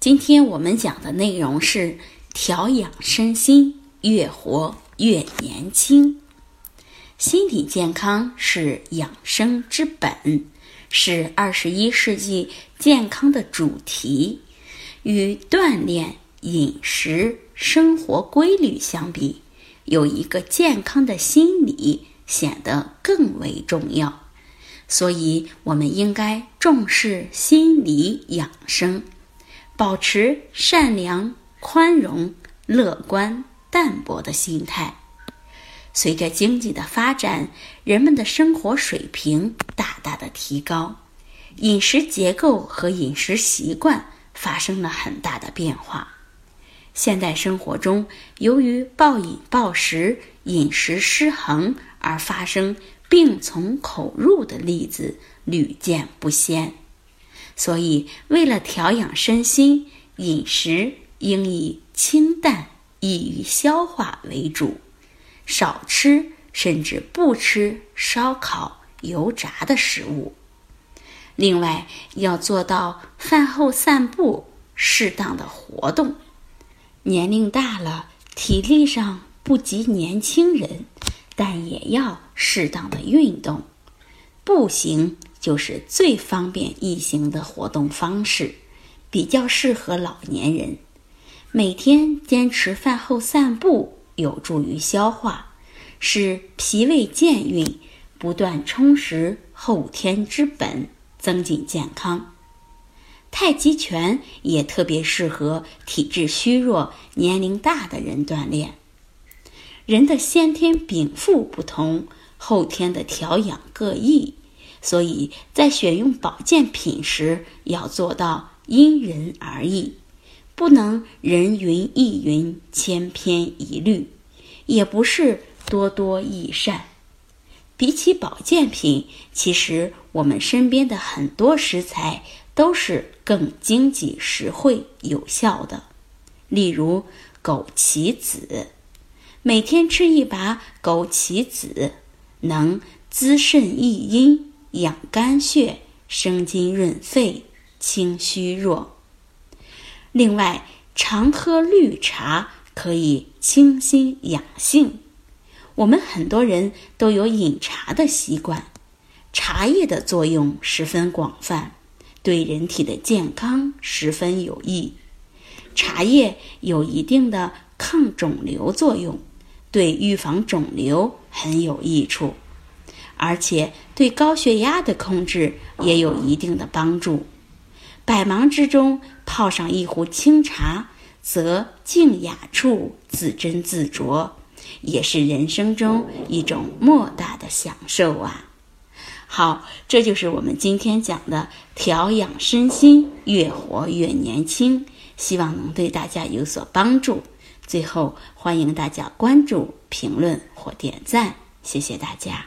今天我们讲的内容是调养身心，越活越年轻。心理健康是养生之本，是二十一世纪健康的主题。与锻炼、饮食、生活规律相比，有一个健康的心理显得更为重要。所以，我们应该重视心理养生，保持善良、宽容、乐观、淡泊的心态。随着经济的发展，人们的生活水平大大的提高，饮食结构和饮食习惯发生了很大的变化。现代生活中，由于暴饮暴食、饮食失衡而发生。病从口入的例子屡见不鲜，所以为了调养身心，饮食应以清淡、易于消化为主，少吃甚至不吃烧烤、油炸的食物。另外，要做到饭后散步，适当的活动。年龄大了，体力上不及年轻人。但也要适当的运动，步行就是最方便易行的活动方式，比较适合老年人。每天坚持饭后散步，有助于消化，使脾胃健运，不断充实后天之本，增进健康。太极拳也特别适合体质虚弱、年龄大的人锻炼。人的先天禀赋不同，后天的调养各异，所以在选用保健品时要做到因人而异，不能人云亦云、千篇一律，也不是多多益善。比起保健品，其实我们身边的很多食材都是更经济实惠、有效的，例如枸杞子。每天吃一把枸杞子，能滋肾益阴、养肝血、生津润肺、清虚弱。另外，常喝绿茶可以清心养性。我们很多人都有饮茶的习惯，茶叶的作用十分广泛，对人体的健康十分有益。茶叶有一定的抗肿瘤作用。对预防肿瘤很有益处，而且对高血压的控制也有一定的帮助。百忙之中泡上一壶清茶，则静雅处自斟自酌，也是人生中一种莫大的享受啊！好，这就是我们今天讲的调养身心，越活越年轻，希望能对大家有所帮助。最后，欢迎大家关注、评论或点赞，谢谢大家。